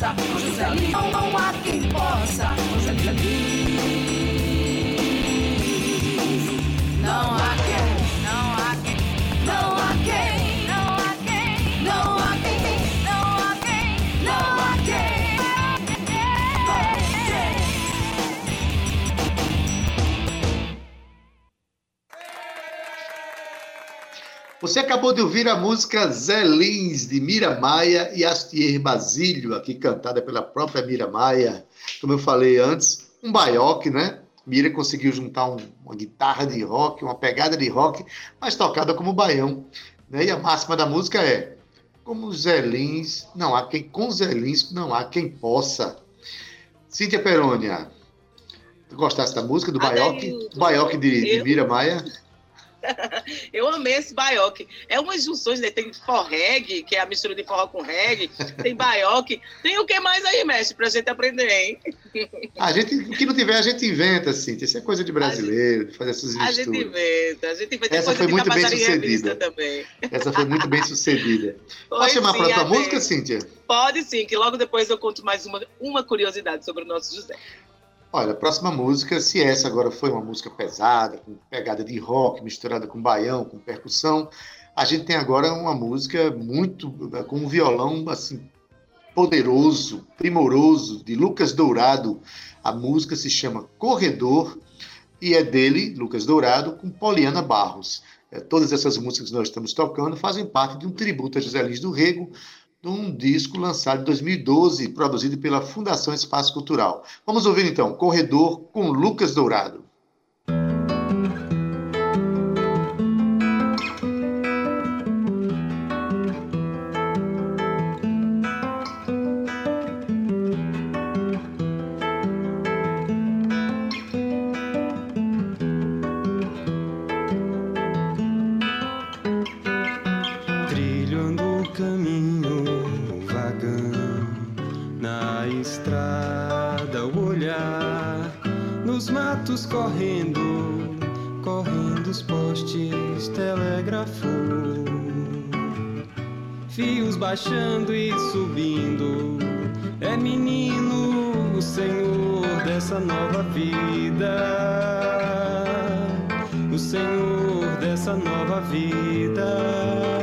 Com José não, não há Você acabou de ouvir a música Zé Lins, de Mira Maia e Astier Basílio, aqui cantada pela própria Mira Maia. Como eu falei antes, um baioque, né? Mira conseguiu juntar um- uma guitarra de rock, uma pegada de rock, mas tocada como baião. Né? E a máxima da música é: como Zé Lins, não há quem, com Zé Lins não há quem possa. Cíntia Perônia, tu gostasse da música, do baioque? Baioque de, de Mira Maia? Eu amei esse baioque. É umas junções, né? Tem forró reggae, que é a mistura de forró com reggae. Tem baioque. Tem o que mais aí, mestre, pra gente aprender, hein? A gente, o que não tiver, a gente inventa, Cíntia. Isso é coisa de brasileiro, de fazer essas A gente misturas. inventa. A gente inventa Essa foi muito bem sucedida. também. Essa foi muito bem sucedida. Pois chamar a sim, próxima Ade. música, Cíntia? Pode sim, que logo depois eu conto mais uma, uma curiosidade sobre o nosso José. Olha, a próxima música, se essa agora foi uma música pesada, com pegada de rock, misturada com baião, com percussão, a gente tem agora uma música muito com um violão assim poderoso, primoroso, de Lucas Dourado. A música se chama Corredor e é dele, Lucas Dourado, com Poliana Barros. É, todas essas músicas que nós estamos tocando fazem parte de um tributo a José Lins do Rego, de um disco lançado em 2012, produzido pela Fundação Espaço Cultural. Vamos ouvir então Corredor com Lucas Dourado. Baixando e subindo. É menino, o senhor dessa nova vida, o senhor dessa nova vida.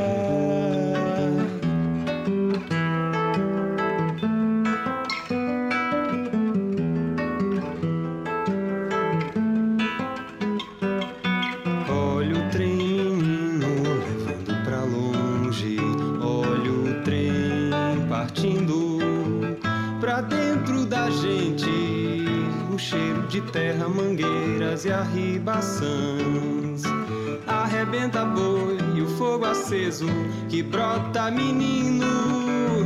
Arribaçãs. Arrebenta boi e o fogo aceso que brota menino,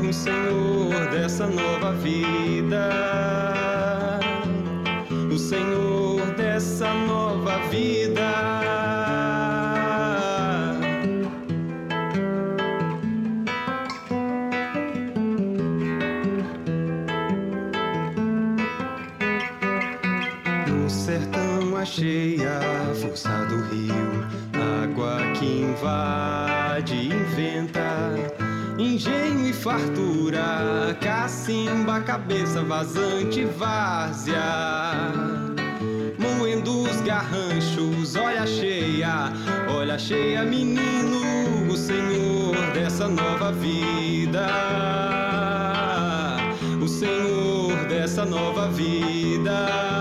um senhor dessa nova vida. Cabeça vazante, várzea. Moendo os garranchos, olha cheia, olha cheia, menino, o senhor dessa nova vida. O senhor dessa nova vida.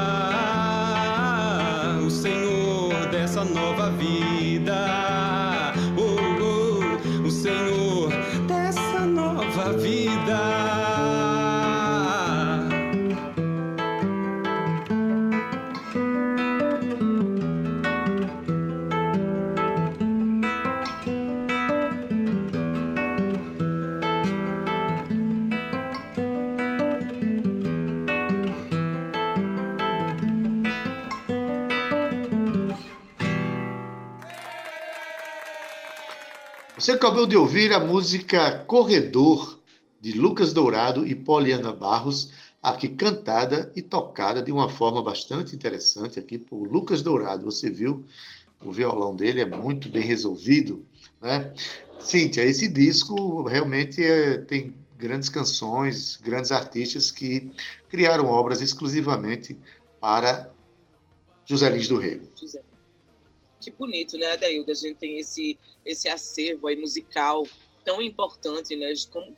Você acabou de ouvir a música Corredor, de Lucas Dourado e Poliana Barros, aqui cantada e tocada de uma forma bastante interessante aqui por Lucas Dourado. Você viu, o violão dele é muito bem resolvido, né? Cíntia, esse disco realmente é, tem grandes canções, grandes artistas que criaram obras exclusivamente para José Lins do Rego. Que bonito, né, Adaildo? A gente tem esse, esse acervo aí musical tão importante, né?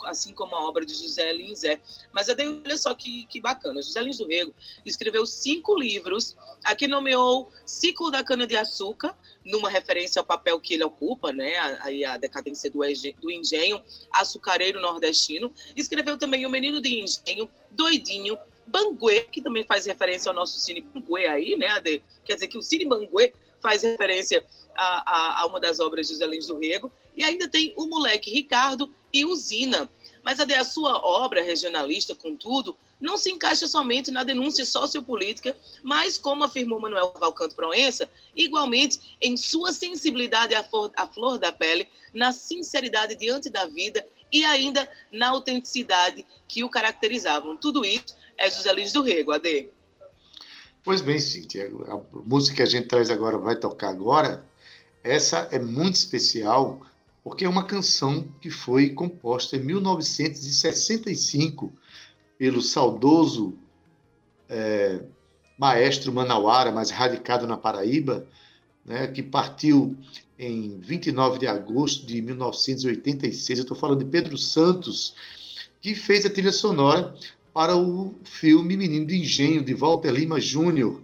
Assim como a obra de José Lins é. Mas Adaildo, olha só que, que bacana. José Lins do Rego escreveu cinco livros. Aqui nomeou Ciclo da Cana-de-Açúcar, numa referência ao papel que ele ocupa, né? Aí a, a decadência do, do engenho, açucareiro nordestino. Escreveu também O Menino de Engenho, Doidinho, Banguê, que também faz referência ao nosso Cine Banguê aí, né, Ade? Quer dizer que o Cine Banguê faz referência a, a, a, uma das obras de José Lins do Rego. E ainda tem O Moleque Ricardo e Usina. Mas Ade, a sua obra regionalista, contudo, não se encaixa somente na denúncia sociopolítica, mas, como afirmou Manuel Valcanto Proença, igualmente em sua sensibilidade à flor, à flor da pele, na sinceridade diante da vida e ainda na autenticidade que o caracterizavam. Tudo isso é José Lins do Rego, Ade. Pois bem, Cíntia, a música que a gente traz agora, vai tocar agora, essa é muito especial, porque é uma canção que foi composta em 1965 pelo saudoso é, maestro Manauara, mas radicado na Paraíba, né, que partiu em 29 de agosto de 1986. Eu estou falando de Pedro Santos, que fez a trilha sonora para o filme Menino de Engenho, de Walter Lima Júnior.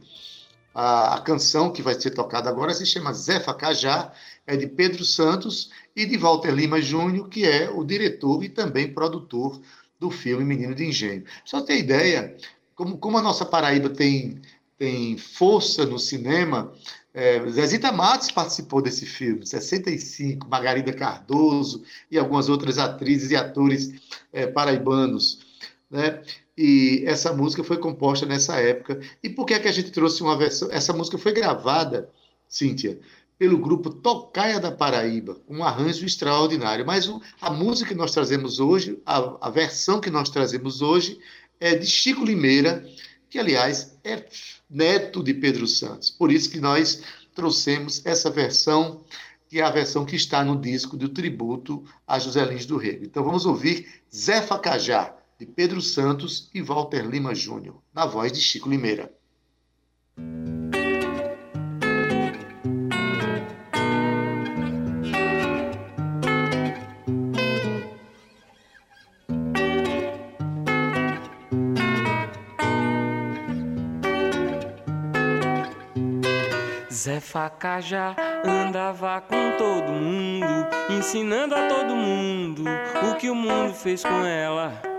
A, a, canção que vai ser tocada agora se chama Zé Facajá, é de Pedro Santos e de Walter Lima Júnior, que é o diretor e também produtor do filme Menino de Engenho. Só ter ideia, como, como a nossa Paraíba tem, tem força no cinema, é, Zezita Matos participou desse filme, 65, Margarida Cardoso e algumas outras atrizes e atores é, paraibanos. Né? E essa música foi composta nessa época. E por que, é que a gente trouxe uma versão? Essa música foi gravada, Cíntia, pelo grupo Tocaia da Paraíba, um arranjo extraordinário. Mas a música que nós trazemos hoje, a, a, versão que nós trazemos hoje, é de Chico Limeira, que, aliás, é neto de Pedro Santos. Por isso que nós trouxemos essa versão, que é a versão que está no disco do tributo a José Lins do Rego. Então vamos ouvir Zé Facajá de Pedro Santos e Walter Lima Júnior, na voz de Chico Limeira. Zé Facajá andava com todo mundo, ensinando a todo mundo o que o mundo fez com ela.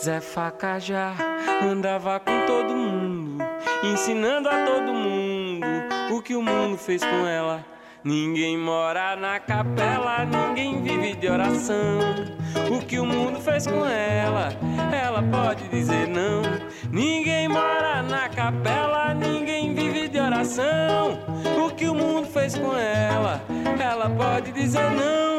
Zé Facajá andava com todo mundo, ensinando a todo mundo o que o mundo fez com ela. Ninguém mora na capela, ninguém vive de oração. O que o mundo fez com ela, ela pode dizer não. Ninguém mora na capela, ninguém vive de oração. O que o mundo fez com ela, ela pode dizer não.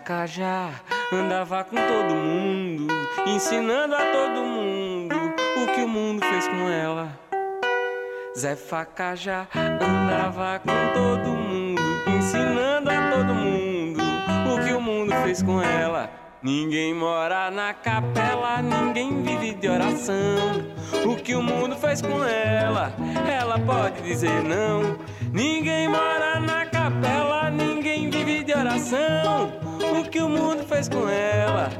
Facajá andava com todo mundo, ensinando a todo mundo o que o mundo fez com ela. Zé Facajá andava com todo mundo, ensinando a todo mundo o que o mundo fez com ela. Ninguém mora na capela, ninguém vive de oração. O que o mundo fez com ela, ela pode dizer não. Ninguém mora na capela, ninguém vive de oração. Que o mundo fez com ela,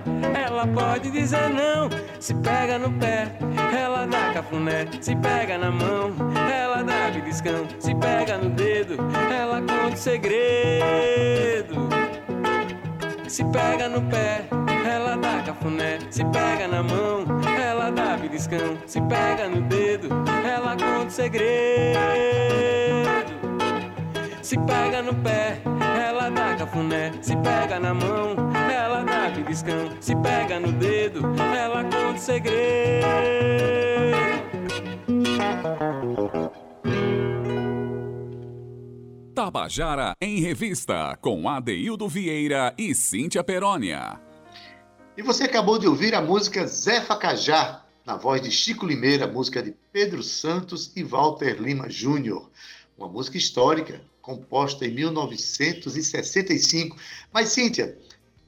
ela pode dizer não. Se pega no pé, ela dá cafuné. Se pega na mão, ela dá beliscão. Se pega no dedo, ela conta o segredo. Se pega no pé, ela dá cafuné. Se pega na mão, ela dá beliscão. Se pega no dedo, ela conta o segredo. Se pega no pé, dá cafuné. Se pega na mão, ela dá beliscão. Se pega no dedo, ela conta o segredo. Tabajara em Revista, com Adeildo Vieira e Cíntia Perónia. E você acabou de ouvir a música Zé Facajá, na voz de Chico Limeira, música de Pedro Santos e Walter Lima Júnior. Uma música histórica, composta em 1965. Mas, Cíntia,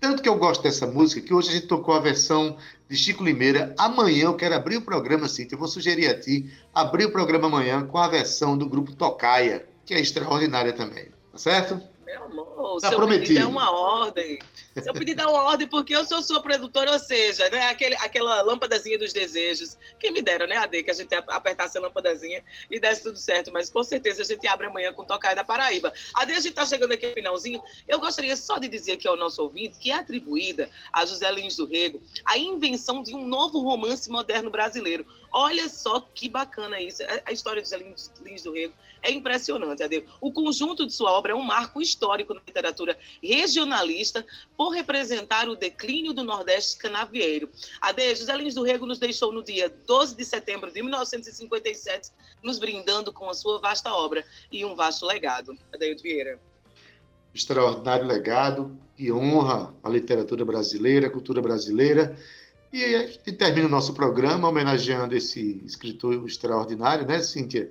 tanto que eu gosto dessa música que hoje a gente tocou a versão de Chico Limeira. Amanhã eu quero abrir o programa, Cíntia. Eu vou sugerir a ti abrir o programa amanhã com a versão do grupo Tocaia que é extraordinária também. Tá certo? Meu amor, Tá seu prometido. pedido é uma ordem. Seu pedido é uma ordem porque eu sou sua produtora, ou seja, né, aquele, aquela lâmpadazinha dos desejos. Quem me dera, né, Ade, que a gente apertasse a lâmpadazinha e desse tudo certo. Mas com certeza a gente abre amanhã com Tocaia da Paraíba. Ade, a gente tá chegando aqui no finalzinho. Eu gostaria só de dizer aqui ao nosso ouvinte que é atribuída a José Lins do Rego a invenção de um novo romance moderno brasileiro. Olha só que bacana isso. A- história de José Lins do Rego é impressionante, Ade. O conjunto de sua obra é um marco histórico na literatura regionalista por representar o declínio do Nordeste canavieiro. Ade, José Lins do Rego nos deixou no dia 12 de setembro de 1957, nos brindando com a sua vasta obra e um vasto legado. Adeildo Vieira. Extraordinário legado que honra a literatura brasileira, a cultura brasileira. E gente termina o nosso programa homenageando esse escritor extraordinário, né, Cíntia?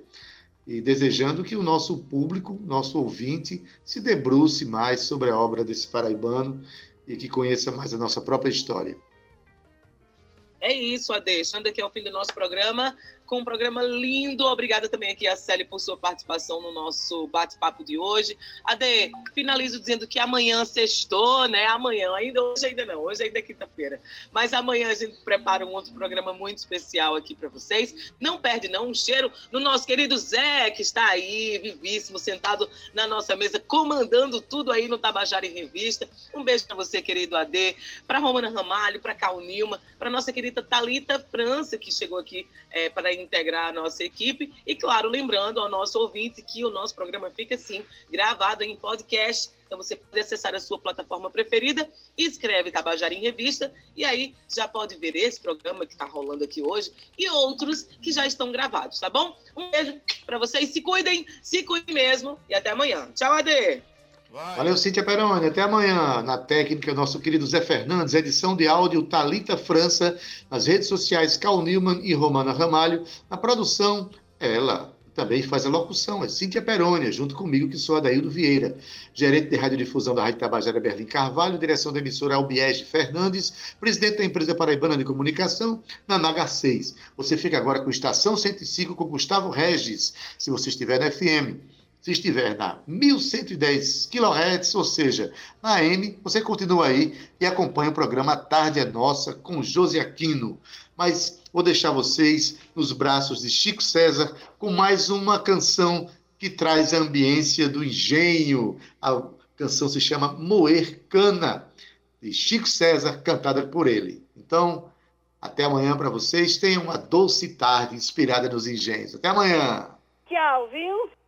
E desejando que o nosso público, nosso ouvinte, se debruce mais sobre a obra desse paraibano e que conheça mais a nossa própria história. É isso, Ade. Chegando aqui ao fim do nosso programa, com um programa lindo. Obrigada também aqui a Célia por sua participação no nosso bate-papo de hoje. Ade, finalizo dizendo que amanhã sextou, né? Amanhã, ainda hoje ainda não, hoje ainda é quinta-feira. Mas amanhã a gente prepara um outro programa muito especial aqui para vocês. Não perde não um cheiro no nosso querido Zé, que está aí, vivíssimo, sentado na nossa mesa, comandando tudo aí no Tabajara em Revista. Um beijo para você, querido Ade, para Romana Ramalho, para Cal Nilma, para nossa querida Talita França, que chegou aqui é, para integrar a nossa equipe. E, claro, lembrando ao nosso ouvinte que o nosso programa fica, assim, gravado em podcast. Então, você pode acessar a sua plataforma preferida, escreve Tabajara em Revista, e aí já pode ver esse programa que está rolando aqui hoje e outros que já estão gravados, tá bom? Um beijo para vocês, se cuidem, se cuidem mesmo, e até amanhã. Tchau, Ade! Valeu, Cíntia Peroni. Até amanhã. Na técnica, nosso querido Zé Fernandes, edição de áudio Talita França, nas redes sociais Cal Newman e Romana Ramalho. Na produção, ela também faz a locução, é Cíntia Perônia, junto comigo, que sou Adaildo Vieira, gerente de radiodifusão da Rádio Tabajara Berlim Carvalho, direção da emissora Albiege Fernandes, presidente da empresa Paraibana de Comunicação, na Naga 6. Você fica agora com Estação 105 com Gustavo Regis, se você estiver na FM. Se estiver na 1110 kHz, ou seja, na AM, você continua aí e acompanha o programa Tarde é Nossa com Josi Aquino. Mas vou deixar vocês nos braços de Chico César com mais uma canção que traz a ambiência do engenho. A canção se chama Moer Cana, de Chico César, cantada por ele. Então, até amanhã para vocês. Tenham uma doce tarde inspirada nos engenhos. Até amanhã. Tchau, viu?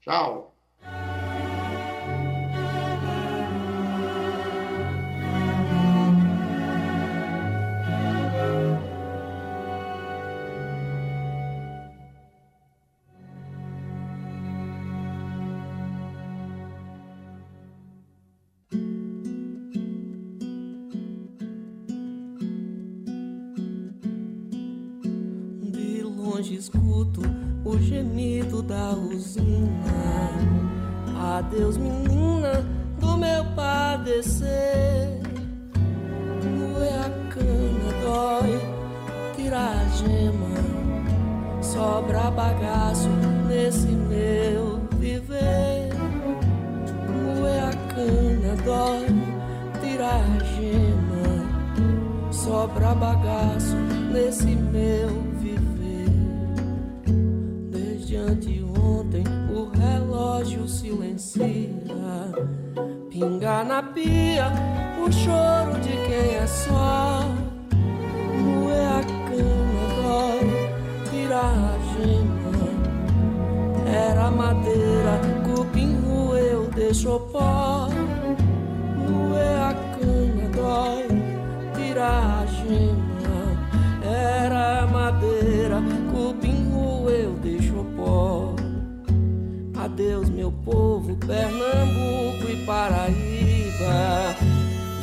Tchau. escuto o gemido da usina. Adeus, menina do meu padecer. Moer a cana dói, tirar a gema, sobra bagaço nesse meu viver. Moer a cana dói, tirar a gema, sobra bagaço nesse meu pinga na pia o choro de quem é só. Moer a cana dói, tirar a gema. Era madeira, cupim roeu, deixou pó. Moer a cana dói, tirar a gema. Era madeira, cupim roeu, deixou pó. Adeus, meu povo, Pernambuco Paraíba.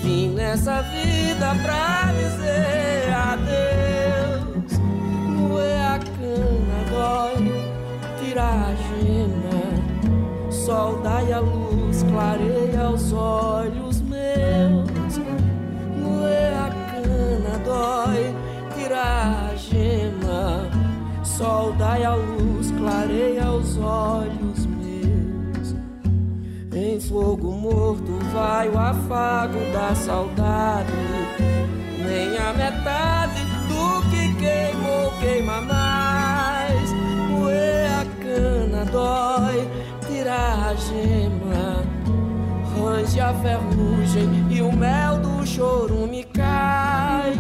Vim nessa vida pra dizer adeus. Moer a cana dói, tirar a gema. Sol dai a luz, clareia os olhos meus. Moer a cana dói, tirar a gema. Sol dai a luz, clareia os olhos. Em fogo morto vai o afago da saudade. Nem a metade do que queimou queima mais. Moer a cana dói, tirar a gema. Range a ferrugem e o mel do chorume cai.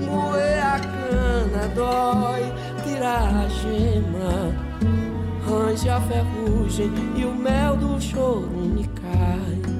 Moer a cana dói, tirar a gema. Range a ferrugem e o mel do chorume cai.